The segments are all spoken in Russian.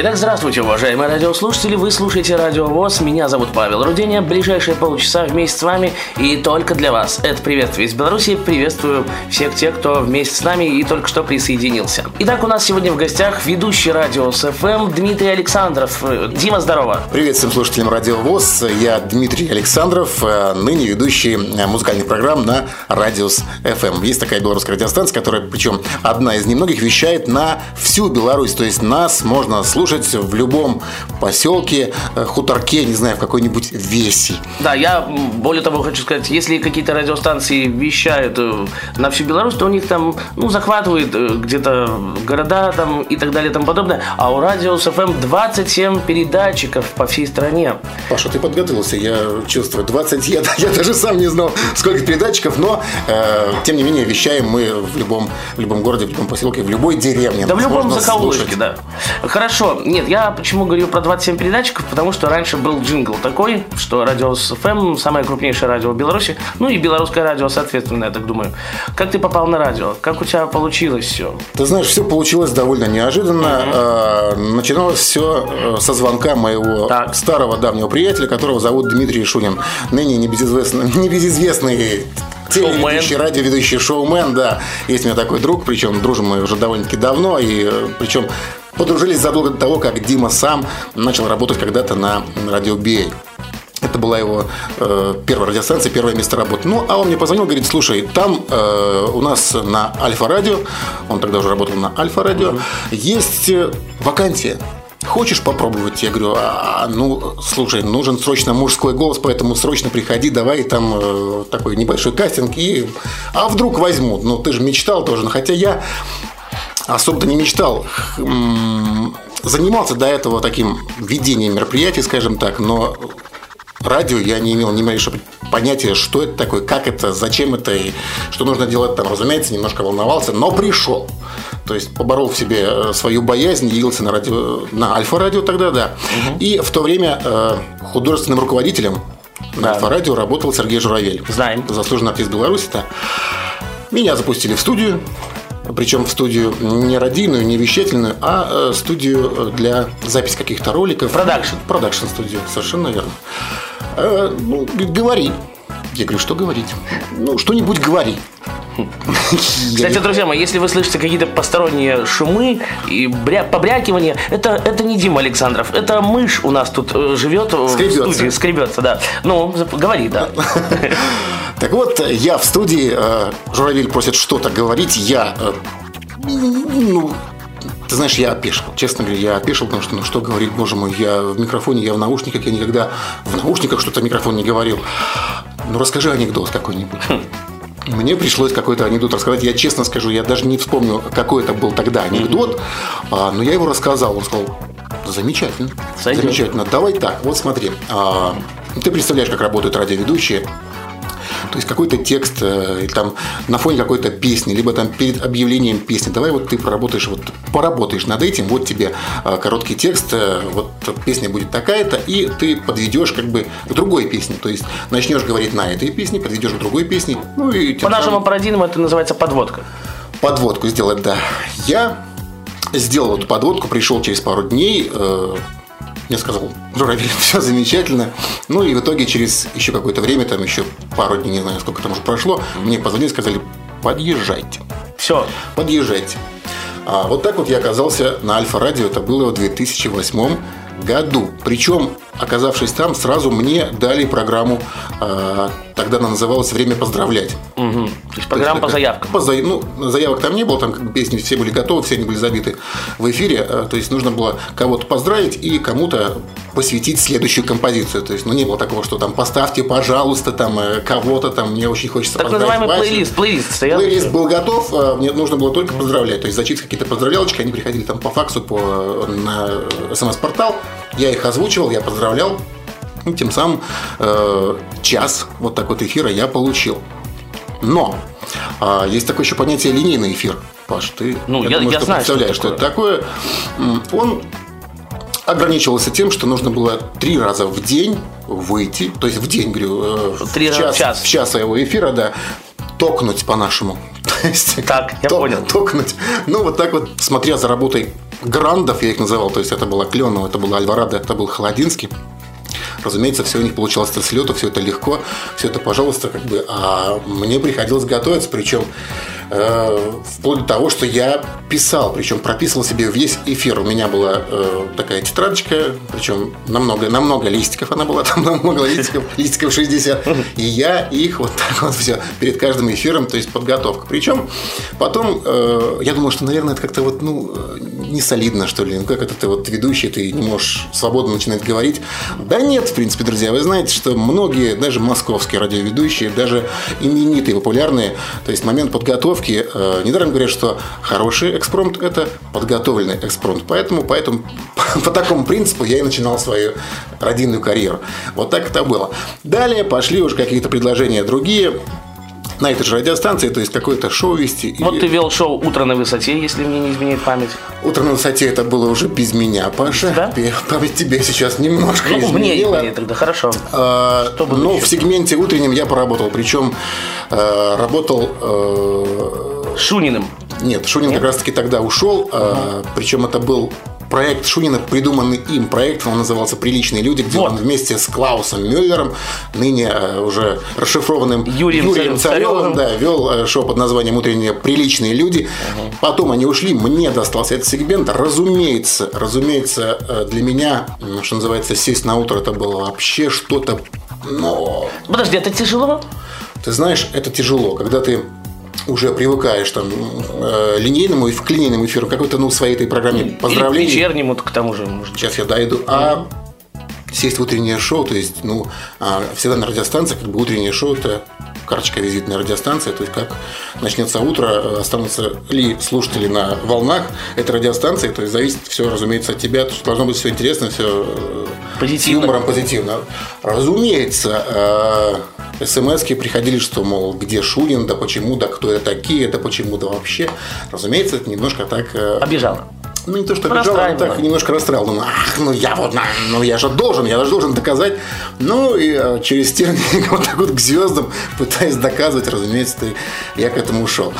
Итак, здравствуйте, уважаемые радиослушатели. Вы слушаете Радио ВОЗ. Меня зовут Павел Руденя. Ближайшие полчаса вместе с вами и только для вас. Это приветствие из Беларуси. Приветствую всех тех, кто вместе с нами и только что присоединился. Итак, у нас сегодня в гостях ведущий радио СФМ Дмитрий Александров. Дима, здорово. Привет всем слушателям Радио ВОЗ. Я Дмитрий Александров, э, ныне ведущий э, музыкальных программ на Радиус ФМ. Есть такая белорусская радиостанция, которая, причем одна из немногих, вещает на всю Беларусь. То есть нас можно слушать в любом поселке, э, хуторке, не знаю, в какой-нибудь веси. Да, я более того хочу сказать, если какие-то радиостанции вещают э, на всю Беларусь, то у них там, ну, захватывает э, где-то города там и так далее и тому подобное. А у Радиус FM 27 передатчиков по всей стране. Паша, ты подготовился, я чувствую. 20, я, я даже сам не знал, сколько передатчиков, но, э, тем не менее, вещаем мы в любом, в любом городе, в любом поселке, в любой деревне. Да в любом закоулочке, слушать. да. Хорошо. Нет, я почему говорю про 27 передатчиков? Потому что раньше был джингл такой, что Радиус FM самое крупнейшее радио в Беларуси. Ну и белорусское радио, соответственно, я так думаю. Как ты попал на радио? Как у тебя получилось все? Ты знаешь, все получилось довольно неожиданно. Э, Начиналось все со звонка моего Так. старого давнего приятеля, которого зовут Дмитрий Шунин. Ныне небезызвестный, небезызвестный телеведущий, радиоведущий шоумен, да. Есть у меня такой друг, причем дружим мы уже довольно-таки давно, и э, причем подружились задолго до того, как Дима сам начал работать когда-то на радио BA. Это была его э, первая радиостанция, первое место работы. Ну, а он мне позвонил, говорит, слушай, там э, у нас на Альфа-радио, он тогда уже работал на Альфа-радио, есть э, вакансия. Хочешь попробовать? Я говорю, а, ну, слушай, нужен срочно мужской голос, поэтому срочно приходи, давай там э, такой небольшой кастинг. И... А вдруг возьмут? Ну, ты же мечтал тоже. Но хотя я особо-то не мечтал. Занимался до этого таким ведением мероприятий, скажем так, но радио я не имел ни малейшего понятия, что это такое, как это, зачем это и что нужно делать там. Разумеется, немножко волновался, но пришел. То есть поборол в себе э, свою боязнь, явился на, радио, на Альфа-радио тогда, да. И в то время э, художественным руководителем на Да. Альфа-радио работал Сергей Журавель. Знаем. Заслуженный артист Беларуси-то. Меня запустили в студию, причем в студию не радийную, не вещательную, а э, студию для записи каких-то роликов. Продакшн. Продакшн студию, совершенно верно. Э, ну, говори. Я говорю, что говорить? Ну, что-нибудь говори. Кстати, друзья мои, если вы слышите какие-то посторонние шумы и бря- побрякивания, это, это не Дима Александров, это мышь у нас тут э, живет в Скребется. студии, скребется, да. Ну, говори, да. Так вот, я в студии, э, Журавель просит что-то говорить, я, э, ну, ты знаешь, я опешил. Честно говоря, я опешил, потому что, ну, что говорить, боже мой, я в микрофоне, я в наушниках, я никогда в наушниках что-то в микрофон не говорил. Ну, расскажи анекдот какой-нибудь. Мне пришлось какой-то анекдот рассказать. Я честно скажу, я даже не вспомню, какой это был тогда анекдот, а, но я его рассказал. Он сказал, замечательно, Сойдет. замечательно. Давай так, вот смотри. а, ты представляешь, как работают радиоведущие. То есть какой-то текст э, или там на фоне какой-то песни, либо там перед объявлением песни. Давай вот ты проработаешь, вот поработаешь над этим, вот тебе э, короткий текст, э, вот песня будет такая-то, и ты подведешь как бы к другой песне. То есть начнешь говорить на этой песне, подведешь к другой песне, ну и По нашему парадигму это называется подводка. подводку сделать, да. Я сделал эту подводку, пришел через пару дней, мне сказал, Журавель, все замечательно. Ну и в итоге через еще какое-то время, там еще пару дней, не знаю, сколько там уже прошло, мне позвонили, сказали, подъезжайте, Все. подъезжайте. А вот так вот я оказался на Альфа-радио, это было в 2008 году. Причем, оказавшись там, сразу мне дали программу, э, тогда она называлась «Время поздравлять». Мгм. То есть программа по такая- заявкам. По ну, заявок там не было, там песни все были готовы, все они были забиты в эфире. э, То есть нужно было кого-то поздравить и кому-то посвятить следующую композицию. То есть, ну, не было такого, что там поставьте, пожалуйста, там э, кого-то там, мне очень хочется Так поздравить называемый Васю. плейлист. Плейлист стоял. Плейлист был готов, э, мне нужно было только поздравлять. То есть зачитывать какие-то поздравлялочки, они приходили там по факсу, по, на смс-портал. Я их озвучивал, я поздравлял. Ну, тем самым э, час вот так вот эфира я получил. Но а, есть такое еще понятие линейный эфир. Паш, ты Ну, я- думаю, я что знаю, представляешь, что, такое. это такое. Он ограничивался тем, что нужно было три раза в день выйти, то есть в день, говорю, э, Три в час, в час. в час своего эфира, да, токнуть по-нашему. Так, я ток- понял. Токнуть. Ну, вот так вот, смотря за работой грандов, я их называл, то есть это была Кленова, это была Альварадо, это был Холодинский. Разумеется, все у них получалось с лету, все это легко, все это, пожалуйста, как бы. А мне приходилось готовиться, причем э, вплоть до того, что я писал, причем прописывал себе весь эфир. У меня была э, такая тетрадочка, причем намного, намного листиков она была, там намного листиков, листиков 60. И я их вот так вот все перед каждым эфиром, то есть подготовка. Причем потом э, я думал, что, наверное, это как-то вот, ну, э, не солидно, что ли. Ну, как это ты вот ведущий, ты не можешь свободно начинать говорить. Да нет, в принципе, друзья, вы знаете, что многие, даже московские радиоведущие, даже именитые, популярные, то есть момент подготовки, э, недаром говорят, что хороший экспромт – это подготовленный экспромт. Поэтому, поэтому по такому принципу я и начинал свою радийную карьеру. Вот так это было. Далее пошли уже какие-то предложения другие, на этой же радиостанции, то есть какое-то шоу вести. Вот И ты вел шоу «Утро на высоте», если мне не изменяет память. Утро на высоте это было уже без меня, Паша. Да? Память тебе сейчас немножко Ну, мне изменила. изменит тогда, хорошо. А, но еще? в сегменте утреннем я поработал. Причем э, работал... э, Шуниным. нет, Шунин как раз-таки тогда ушел. а, причем это был проект Шунина, придуманный им проект. Он назывался «Приличные люди», где Вот. он вместе с Клаусом Мюллером, ныне э, уже расшифрованным Юрием Царевым, Царевым. да, вел э, шоу под названием «Утренние приличные люди». Потом они ушли, мне достался этот сегмент. Разумеется, разумеется, для меня, что называется, сесть на утро, это было вообще что-то... Но Подожди, это тяжело? ты знаешь, это тяжело, когда ты уже привыкаешь там э, линейному и к линейному эфиру, какой-то, ну, своей этой программе Или к поздравлений. вечернему, к тому же, может. Сейчас я дойду. А сесть в утреннее шоу, то есть, ну, а, всегда на радиостанции, как бы утреннее шоу это карточка визитная радиостанция, то есть как начнется утро, э, останутся ли слушатели на волнах этой радиостанции, то есть зависит все, разумеется, от тебя, то есть должно быть все интересно, все с Позитивно. юмором позитивно. Разумеется, смс приходили, что, мол, где Шунин, да почему, да кто это такие, да почему, да вообще. Разумеется, это немножко так э, Обижала. Ну, не то, что обижал, а Расстраивало. так немножко расстраивал. Думаю, ах, ну я вот, ну я же должен, я же должен доказать. Ну, и э, через тернии вот так вот к звездам, пытаясь доказывать, разумеется, я к этому ушел.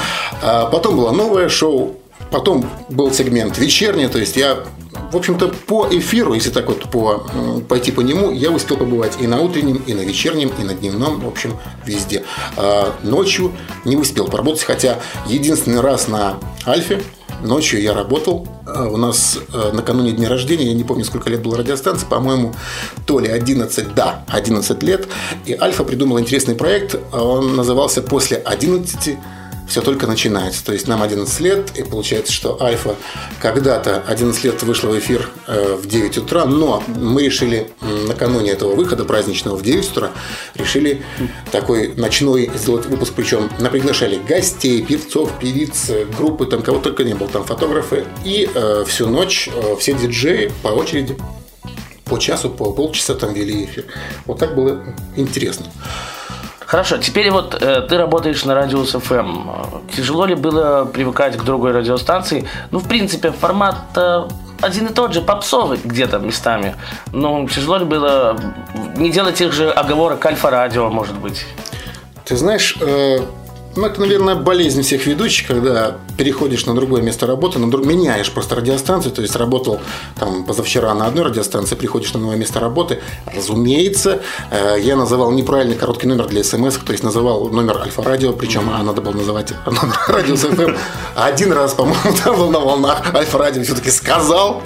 А потом было новое шоу, потом был сегмент вечерний, то есть я, в общем-то, по эфиру, если так вот по, пойти по нему, я успел побывать и на утреннем, и на вечернем, и на дневном, в общем, везде. А ночью не успел поработать, хотя единственный раз на Альфе Ночью я работал. А У нас э, накануне дня рождения, я не помню, сколько лет было радиостанции, по-моему, то ли 11, да, 11 лет. И Альфа придумала интересный проект. Он назывался «После 11 все только начинается. То есть нам 11 лет, и получается, что Альфа когда-то 11 лет вышла в эфир э, в 9 утра, но мы решили накануне этого выхода праздничного в 9 утра, решили такой ночной сделать выпуск, причем мы приглашали гостей, певцов, певиц, э, группы, там кого только не было, там фотографы, и э, всю ночь э, все диджеи по очереди по часу, по полчаса там вели эфир. Вот так было интересно. Хорошо, теперь вот э, ты работаешь на радио СФМ. Тяжело ли было привыкать к другой радиостанции? Ну, в принципе, формат э, один и тот же, попсовый где-то местами. Но тяжело ли было не делать тех же оговорок альфа-радио, может быть? Ты знаешь, э, ну, это, наверное, болезнь всех ведущих, когда переходишь на другое место работы, на друг... меняешь просто радиостанцию, то есть работал там позавчера на одной радиостанции, приходишь на новое место работы. Разумеется, э, я называл неправильный короткий номер для смс, то есть называл номер Альфа-радио, причем а надо было называть номер радио СФМ. Один раз, по-моему, там был на волнах Альфа-радио все-таки сказал.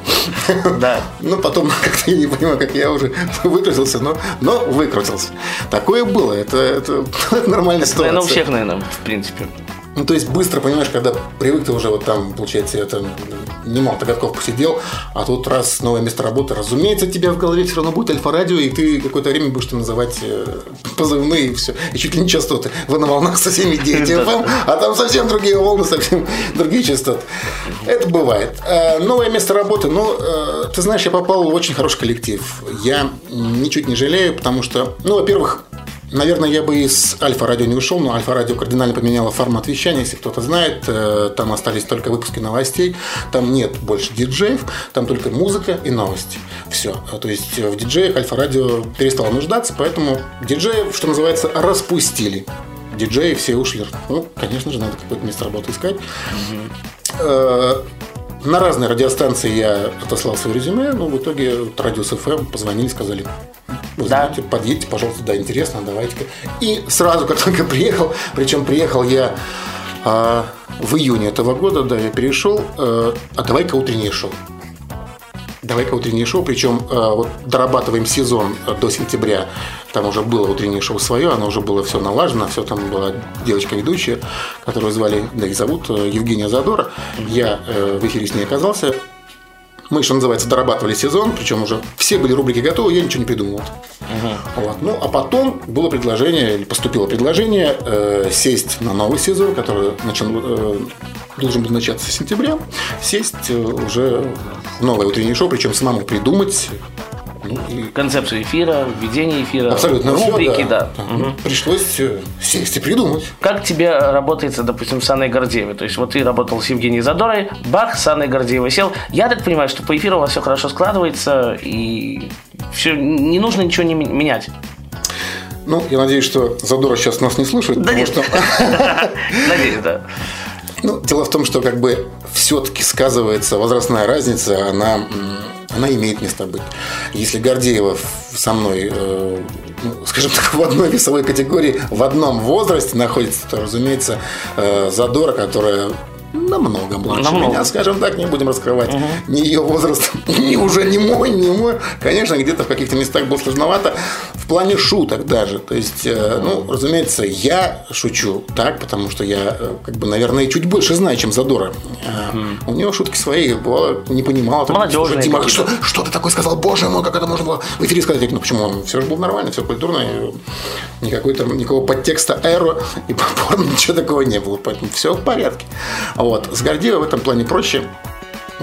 Да. Ну, потом как-то я не понимаю, как я уже выкрутился, но, но выкрутился. Такое было, это, это, это нормальная ситуация. Наверное, у всех, наверное, в принципе. Ну, то есть быстро, понимаешь, когда привык ты уже вот там, получается, я там немало годков посидел, а тут раз новое место работы, разумеется, у тебя в голове все равно будет альфа-радио, и ты какое-то время будешь там называть э, позывные и все, и чуть ли не частоты. Вы на волнах со всеми FM, а там совсем другие волны, совсем другие частоты. Это бывает. Э, Новое место работы, ну, э, ты знаешь, я попал в очень хороший коллектив. Я ничуть не жалею, потому что, ну, во-первых, Наверное, я бы из Альфа-радио не ушел, но Альфа-радио кардинально поменяло формат вещания, если кто-то знает. Э, там остались только выпуски новостей, там нет больше диджеев, там только музыка и новости. Все. То есть в диджеях Альфа-радио перестало нуждаться, поэтому диджеев, что называется, распустили диджеи все ушли. Ну, конечно же, надо какое-то место работы искать. Угу. На разные радиостанции я отослал свое резюме, но в итоге Радиус ФМ позвонили, сказали, вы да. знаете, подъедьте, пожалуйста, да, интересно, давайте-ка. И сразу, как только приехал, причем приехал я а, в июне этого года, да, я перешел, а, а давай-ка утреннее шоу. Давай-ка утреннее шоу, причем а, вот дорабатываем сезон до сентября там уже было утреннее шоу свое, оно уже было все налажено, все там была девочка-ведущая, которую звали, да и зовут э, Евгения Задора. Я э, в эфире с ней оказался. Мы, что называется, дорабатывали сезон, причем уже все были рубрики готовы, я ничего не придумывал. Угу. Вот. Ну, а потом было предложение, или поступило предложение э, сесть на новый сезон, который начал, э, должен был начаться с сентября, сесть э, уже в новое утреннее шоу, причем самому придумать ну, и... Концепцию эфира, введение эфира, Абсолютно рубрики, все, да. да. Угу. Пришлось сесть и придумать. Как тебе работается, допустим, с Анной Гордеевой? То есть, вот ты работал с Евгенией Задорой, бах, с Анной Гордеевой сел. Я так понимаю, что по эфиру у вас все хорошо складывается, и все, не нужно ничего не менять. Ну, я надеюсь, что Задора сейчас нас не слушает. Да нет. Что... Надеюсь, да. Ну, дело в том, что как бы все-таки сказывается возрастная разница, она она имеет место быть. Если Гордеева со мной, э, ну, скажем так, в одной весовой категории, в одном возрасте находится, то, разумеется, э, Задора, которая намного младше намного. меня, скажем так, не будем раскрывать угу. ни ее возраст, ни уже не мой, не мой. Конечно, где-то в каких-то местах было сложновато в плане шуток даже. То есть, э, ну, разумеется, я шучу так, потому что я, э, как бы, наверное, чуть больше знаю, чем Задора. Угу. У него шутки свои, бывало, не понимал. Молодежные. Дима, что, что ты такое сказал? Боже мой, как это можно было в эфире сказать? Ну, почему? Все же было нормально, все культурно. Никакой там, никакого подтекста эро и порно, ничего такого не было. Поэтому все в порядке. Вот. С Гордеевой в этом плане проще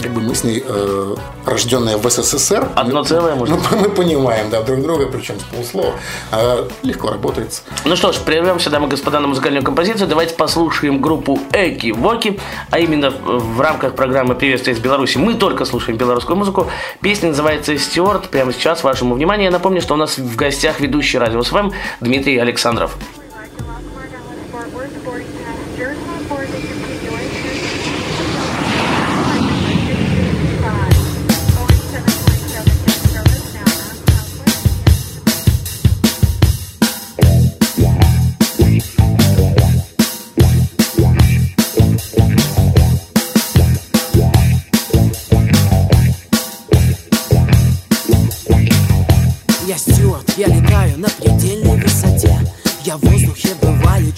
как бы мы с ней э, рожденные в СССР. Одно целое, может мы, мы понимаем, да, друг друга, причем с полуслова. Э, легко работает. Ну что ж, прервемся, дамы и господа, на музыкальную композицию. Давайте послушаем группу Эки Воки, а именно в рамках программы «Приветствие из Беларуси» мы только слушаем белорусскую музыку. Песня называется «Стюарт». Прямо сейчас вашему вниманию. Я напомню, что у нас в гостях ведущий радио СВМ Дмитрий Александров.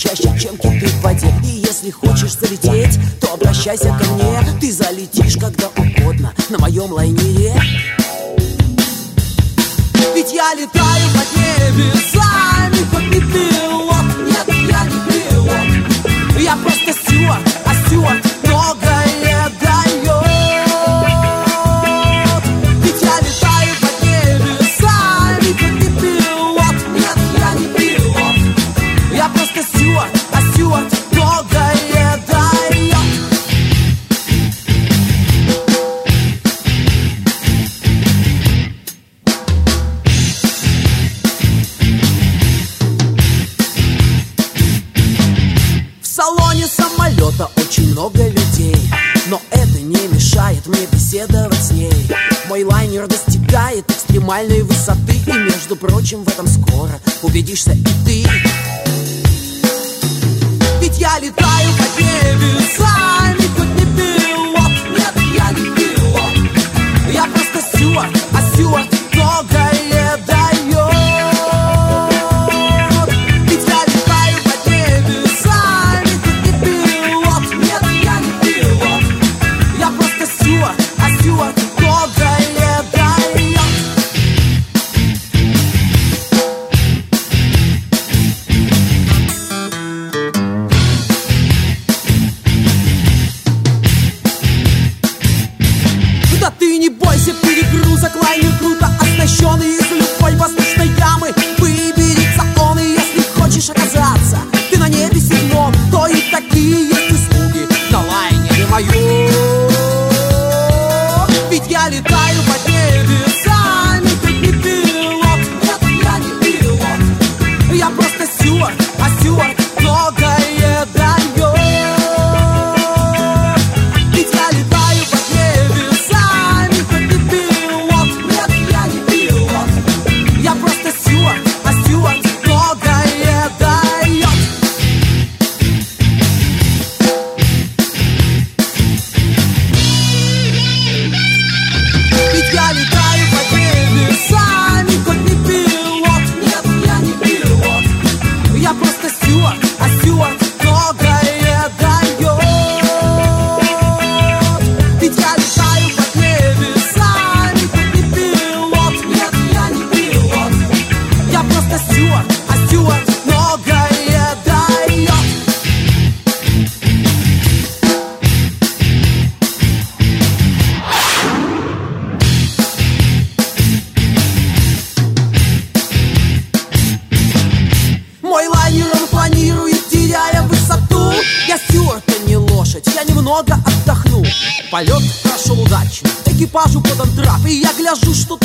Чаще, чем киты в воде. И если хочешь залететь, то обращайся ко мне. Ты залетишь когда угодно на моем лайнере Ведь я летаю под небесами Хоть не пилот, нет, я не пилот Я просто стюарт, а стюарт экстремальной высоты. И между прочим в этом скоро убедишься и ты. Ведь я летаю под небесами Хоть не пилот, нет, я не пилот. Я просто стюарт, а стюарт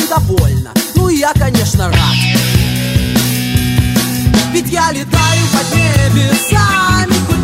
довольна Ну и я, конечно, рад. Ведь я летаю под небесами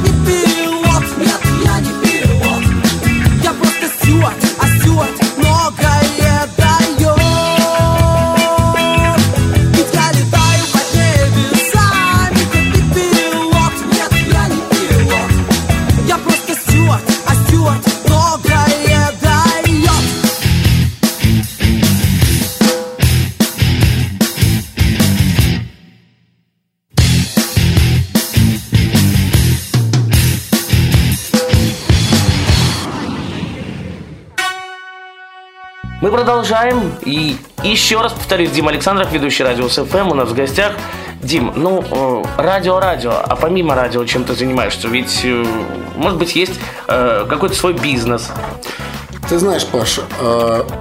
продолжаем. И еще раз повторюсь, Дима Александров, ведущий радио СФМ, у нас в гостях. Дим, ну, э, радио-радио, а помимо радио чем ты занимаешься? Ведь, э, может быть, есть э, какой-то свой бизнес. Ты знаешь, Паша,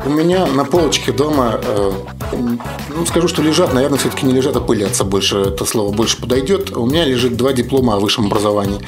у меня на полочке дома, ну, скажу, что лежат, наверное, все-таки не лежат, а пылятся больше, это слово больше подойдет. У меня лежит два диплома о высшем образовании.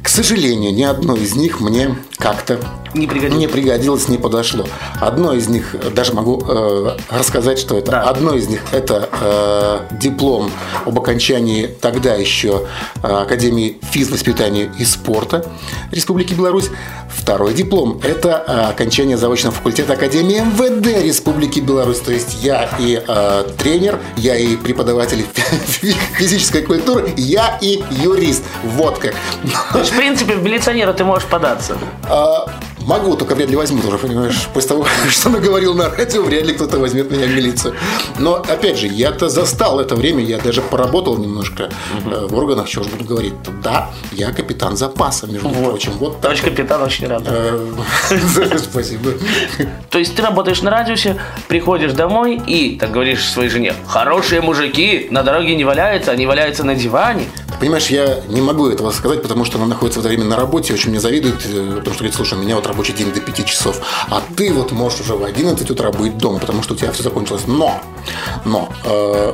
К сожалению, ни одно из них мне как-то Не пригодилось. не пригодилось, не подошло. Одно из них, даже могу э, рассказать, что это. Да. Одно из них это э, диплом об окончании тогда еще э, Академии физвоспитания и спорта Республики Беларусь. Второй диплом – это э, окончание заочного факультета Академии МВД Республики Беларусь. То есть я и э, тренер, я и преподаватель физической культуры, я и юрист. Вот как. То есть, в принципе, в милиционера ты можешь податься. А, Могу, только вряд ли возьмут уже, понимаешь? После того, что наговорил на радио, вряд ли кто-то возьмет меня в милицию. Но, опять же, я-то застал это время, я даже поработал немножко э, в органах, чего же буду говорить. Да, я капитан запаса, между прочим. Вот так. Товарищ капитан очень рад. Э, Спасибо. То есть ты работаешь на радиусе, приходишь домой и, так говоришь своей жене, хорошие мужики на дороге не валяются, они валяются на диване. Понимаешь, я не могу этого сказать, потому что она находится в это время на работе, очень мне завидует, э, потому что говорит, слушай, у меня вот рабочий день до 5 часов, а ты вот можешь уже в 11 утра быть дома, потому что у тебя все закончилось. Но, но, э,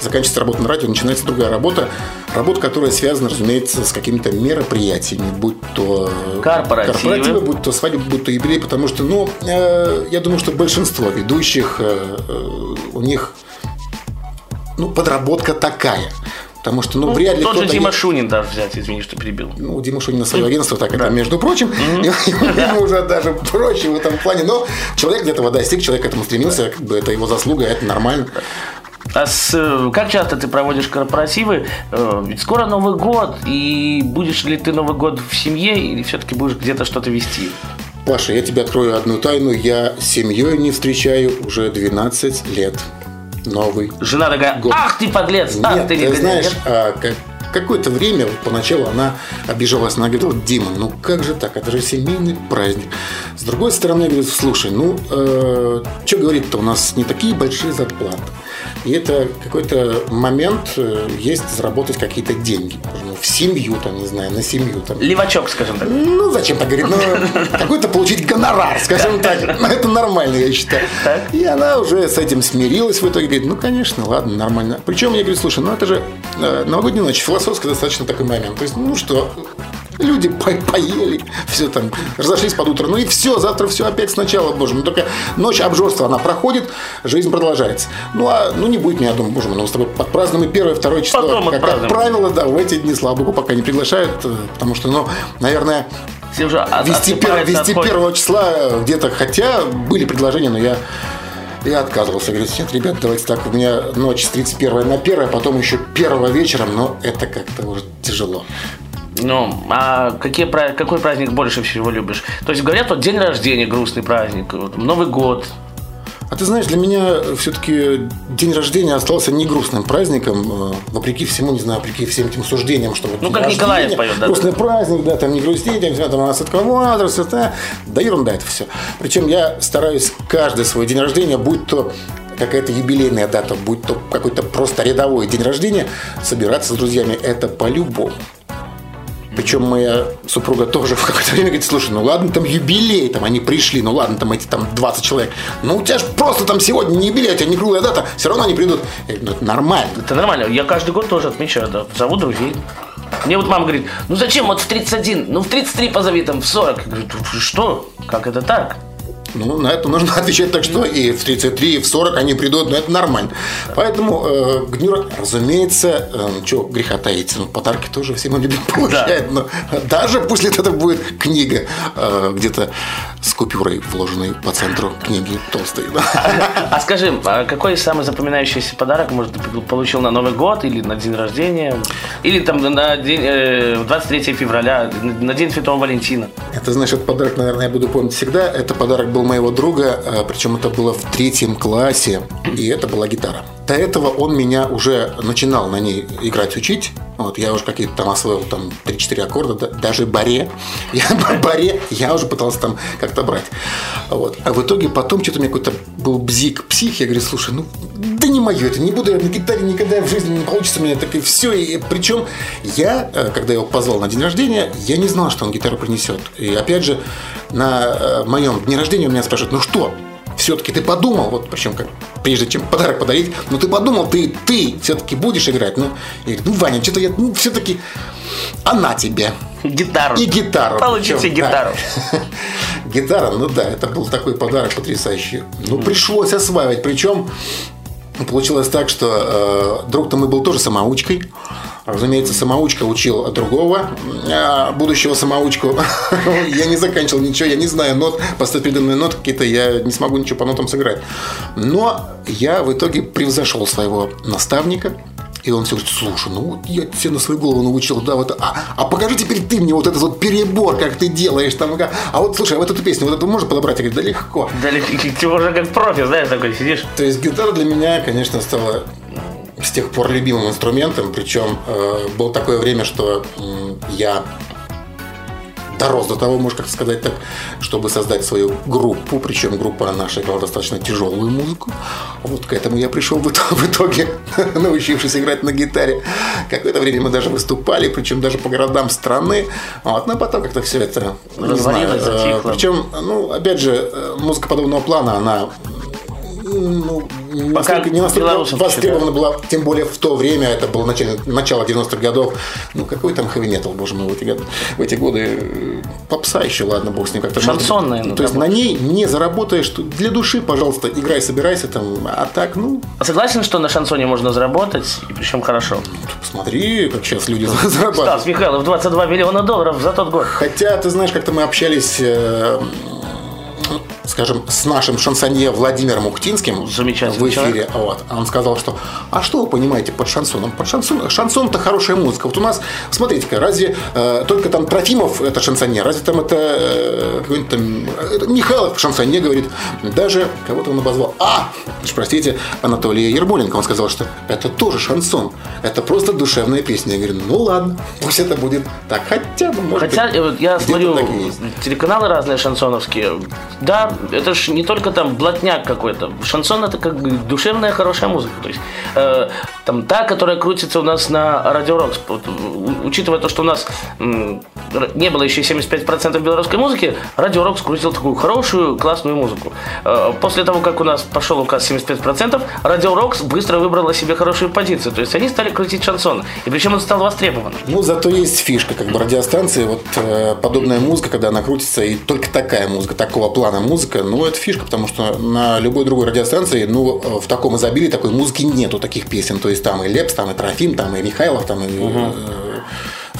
заканчивается работа на радио, начинается другая работа, работа, которая связана, разумеется, с какими-то мероприятиями, будь то э, Корпоративы. корпоративы, будь то свадьбы, будь то юбилей, потому что, ну, э, я думаю, что большинство ведущих, э, э, у них ну, подработка такая. Потому что, ну, вряд ли Тот же Дима е- Шунин даже взять, извини, что перебил. ну, у Димы Шунина свое агентство, так это, между прочим, ему уже даже проще в этом плане. Но человек для этого достиг, человек к этому стремился, как бы это его заслуга, это нормально. А с, э, как часто ты проводишь корпоративы? Э, Ведь скоро Новый год, и будешь ли ты Новый год в семье, или все-таки будешь где-то что-то вести? Паша, я тебе открою одну тайну. Я с семьей не встречаю уже 12 лет. Новый Жена такая, Год. ах ты подлец, ах Нет, ты ты негодяй». знаешь, а, как- какое-то время, поначалу она обижалась, она говорила, Дима, ну как же так, это же семейный праздник. С другой стороны, я говорю, слушай, ну, что говорить-то, у нас не такие большие зарплаты. И это какой-то момент э, есть заработать какие-то деньги. Ну, в семью, там, не знаю, на семью. Там. Левачок, скажем так. Ну, зачем так говорить? Ну, какой-то получить гонорар, скажем так. Ну, Это нормально, я считаю. И она уже с этим смирилась в итоге. Говорит, ну, конечно, ладно, нормально. Причем я говорю, слушай, ну, это же э, новогодняя ночь, философский достаточно такой момент. То есть, ну, что, люди по- поели, все там, разошлись под утро. Ну и все, завтра все опять сначала, боже мой. Только ночь обжорства, она проходит, жизнь продолжается. Ну, а ну не будет меня, думаю, боже мой, ну, мы с тобой подпразднуем и первое, второе число. Потом как, как правило, да, в эти дни, слава богу, пока не приглашают, э, потому что, ну, наверное, Все уже от- вести, пер- вести первого числа где-то, хотя были предложения, но я я отказывался. Говорю, нет, ребят, давайте так, у меня ночь с 31 на 1, а потом еще первого вечером, но это как-то уже тяжело. Ну, а какие, какой праздник больше всего любишь? То есть говорят, вот день рождения грустный праздник, вот, Новый год. А ты знаешь, для меня все-таки день рождения остался не грустным праздником, э, вопреки всему, не знаю, вопреки всем этим суждениям, что вот Ну, как Николаев поет, да, Грустный праздник, да, там не грусти, там, там у нас от возраста, да, да ерунда это все. Причем я стараюсь каждый свой день рождения, будь то какая-то юбилейная дата, будь то какой-то просто рядовой день рождения, собираться с друзьями, это по-любому. Причем моя супруга тоже в какое-то время говорит, слушай, ну ладно, там юбилей, там они пришли, ну ладно, там эти там 20 человек. Ну у тебя же просто там сегодня не юбилей, у тебя не круглая дата, все равно они придут. Говорю, ну это нормально. Это нормально. Я каждый год тоже отмечаю, да. Зову друзей. Мне вот мама говорит, ну зачем вот в 31, ну в 33 позови, там в 40. Я говорю, «Ты что? Как это так? Ну, на это нужно отвечать так, что и в 33, и в 40 они придут, но это нормально. Поэтому э, дню, разумеется, э, что греха таить, ну, подарки тоже все мы любим получать. Но даже пусть это будет книга, э, где-то с купюрой, вложенной по центру книги толстой. да. А скажи, а какой самый запоминающийся подарок, может, ты получил на Новый год или на день рождения? Или там на день, э, 23 февраля, на день Святого Валентина? Это, этот подарок, наверное, я буду помнить всегда. Это подарок был моего друга, э, причем это было в третьем классе, и это была гитара. До этого он меня уже начинал на ней играть, учить. Вот, я уже какие-то там освоил там 3-4 аккорда, да- даже баре. Я баре я уже пытался там как-то брать. Вот. А в итоге потом что-то у меня какой-то был бзик, псих. Я говорю, слушай, ну да не мое это, не буду я на гитаре никогда в жизни не получится у меня так и все. И причем я, э, когда его позвал на день рождения, я не знал, что он гитару принесет. И опять же, на э, моем дне рождения у меня спрашивают, ну что, все-таки ты подумал, вот причем как прежде чем подарок подарить, ну ты подумал, ты, ты все-таки будешь играть. Ну, я говорю, ну, Ваня, что-то я, ну, все-таки она тебе. Гитару. И гитару. Получите Причем, гитару. да. Гитара, ну да, это был такой подарок потрясающий. Ну, пришлось осваивать. Причем получилось так, что э, друг-то мой был тоже самоучкой. Разумеется, самоучка учил другого э, будущего самоучку. я не заканчивал ничего, я не знаю нот, поставить передо нот какие-то, я не смогу ничего по нотам сыграть. Но я в итоге превзошел своего наставника. И он все говорит, слушай, ну вот я тебе на свою голову научил, да, вот, а, а покажи теперь ты мне вот этот вот перебор, как ты делаешь там, как- а вот, слушай, а вот эту песню, вот эту можно подобрать? Я говорю, да легко. Да, ты уже как профи, знаешь, такой сидишь. То есть гитара для меня, конечно, стала с тех пор любимым инструментом. Причем э, было такое время, что м, я дорос до того, можно как сказать так, чтобы создать свою группу. Причем группа наша играла достаточно тяжелую музыку. Вот к этому я пришел в итоге, научившись играть на гитаре. Какое-то время мы даже выступали, причем даже по городам страны. Вот, но потом как-то все это знаю, э. Причем, ну, опять же, э, музыка подобного плана, она ну, настолько, не настолько востребована была, тем более в то время, это было начало, начало 90-х годов. Ну, какой там хэви метал, боже мой, в эти, годы, в эти годы. э, Попса еще, ладно, бог с ним как-то. Шансон, можно- наверное, То есть на ней не заработаешь. Для души, пожалуйста, играй, собирайся там. А так, ну, Согласен, что на шансоне можно заработать, и причем хорошо. посмотри, как сейчас люди зарабатывают. Стас Михайлов, 22 миллиона долларов за тот год. Хотя, ты знаешь, как-то мы общались, э, скажем, с нашим шансонье Владимиром Уктинским Замечательный в эфире. человек. Вот. Он сказал, что а что вы понимаете под шансоном? Под шансон, шансон-то хорошая музыка. Вот у нас, смотрите-ка, разве э, только там Трофимов это шансонье, разве там это э, какой-нибудь там это Михайлов шансонье говорит, даже кого-то он обозвал. А, простите, Анатолия Ермоленко. Он сказал, что это тоже шансон. Это просто душевная песня. Я говорю, ну ладно, пусть это будет так. Хотя бы, может Хотя быть, э, я смотрю телеканалы разные шансоновские. Да, это ж не только там блатняк какой-то. Шансон это как душевная хорошая музыка. То есть э, там та, которая крутится у нас на Радио Рокс. Вот, учитывая то, что у нас м, не было еще 75% белорусской музыки, Радио Рокс крутил такую хорошую, классную музыку. Э, после того, как у нас пошел указ 75%, Радио Рокс быстро выбрала себе хорошую позицию. То есть они стали крутить шансон. И причем он стал востребованным. Ну, зато есть фишка, как бы радиостанции, вот э, подобная музыка, когда она крутится, и только такая музыка, такого плана музыка, ну, это фишка, потому что на любой другой радиостанции, ну, э, в таком изобилии такой музыки нету, таких песен, то есть там и Лепс, там и Трофим, там и Михайлов, там и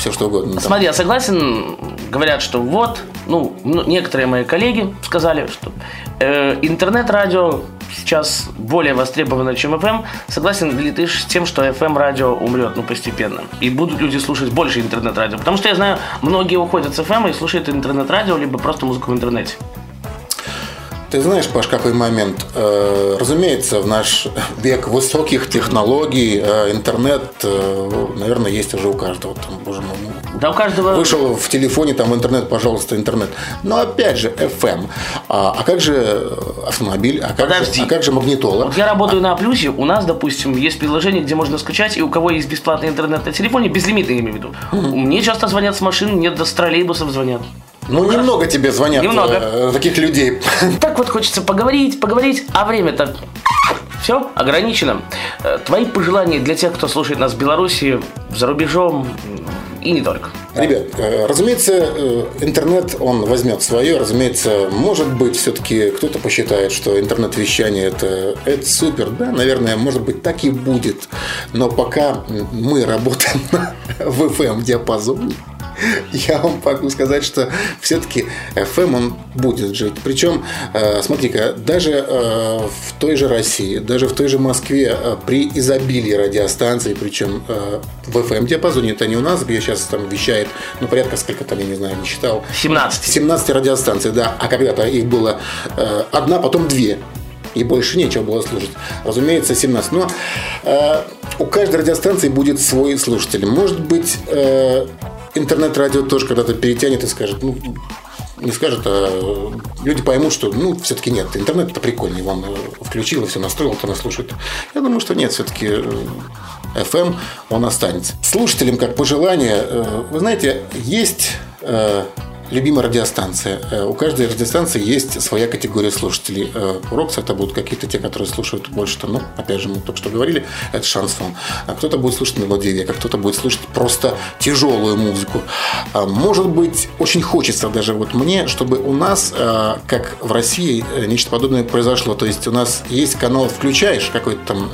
все что угодно. Там. Смотри, я согласен, говорят, что вот, ну, ну, некоторые мои коллеги сказали, что э, интернет-радио сейчас более востребовано, чем FM. Согласен ли ты с тем, что FM-радио умрет, ну, постепенно? И будут люди слушать больше интернет-радио? Потому что я знаю, многие уходят с FM и слушают интернет-радио, либо просто музыку в интернете. Ты знаешь, Паш, какой момент? Э, разумеется, в наш век высоких технологий э, интернет, э, наверное, есть уже у каждого. Там, боже мой, ну, Да у каждого... Вышел в телефоне, там интернет, пожалуйста, интернет. Но опять же, FM. А, а как же автомобиль? А как, Подожди. Же, а как же магнитола? Вот я работаю на Плюсе, у нас, допустим, есть приложение, где можно скачать, и у кого есть бесплатный интернет на телефоне, безлимитный, я имею в виду. Мне часто звонят с машин, нет, с троллейбусов звонят. Ну, немного тебе звонят Немного. э, таких людей. Так вот хочется поговорить, поговорить, а время-то все ограничено. Э, Твои пожелания для тех, кто слушает нас в Беларуси, за рубежом и не только. Ребят, э, разумеется, интернет, он возьмет свое. Разумеется, может быть, все-таки кто-то посчитает, что интернет-вещание это, это супер. Да, наверное, может быть, так и будет. Но пока мы работаем в FM-диапазоне, я вам могу сказать, что все-таки FM он будет жить. Причем, э, смотри-ка, даже э, в той же России, даже в той же Москве э, при изобилии радиостанций, причем в FM-диапазоне, это не у нас, где сейчас там вещает, ну, порядка сколько там, я не знаю, не считал. 17. 17 радиостанций, да. А когда-то их было одна, потом две. И больше нечего было слушать. Разумеется, 17. Но э, у каждой радиостанции будет свой слушатель. Может быть, э, интернет-радио тоже когда-то перетянет и скажет, ну, не скажет, а люди поймут, что, ну, все-таки нет, интернет это прикольный, вам э, включил и все настроил, то нас слушает. Я думаю, что нет, все-таки FM, он останется. Слушателям, как пожелание, э, вы знаете, есть э, любимая радиостанция. Э, У каждой радиостанции есть своя категория слушателей. Э, Рокс это будут какие-то те, которые слушают больше, -то, ну, опять же, мы только что говорили, это шансон. А кто-то будет слушать мелодию века, кто-то будет слушать просто тяжелую музыку. А Может быть, очень хочется даже вот мне, чтобы у нас, э, как в России, нечто подобное произошло. То есть у нас есть канал, включаешь какой-то там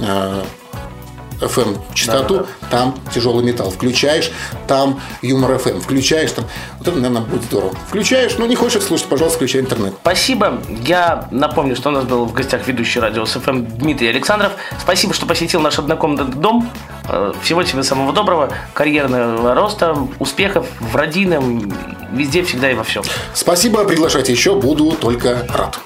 FM частоту, там тяжелый металл. Включаешь, там юмор FM. Включаешь, там. Вот это, наверное, будет здорово. Включаешь, ну не хочешь слушать, пожалуйста, включай интернет. Спасибо. Я напомню, что у нас был в гостях ведущий радио СФМ Дмитрий Александров. Спасибо, что посетил наш однокомнатный дом. Э, Всего тебе самого доброго, карьерного роста, успехов в родийном, везде, всегда и во всем. Спасибо, приглашайте еще, буду только рад.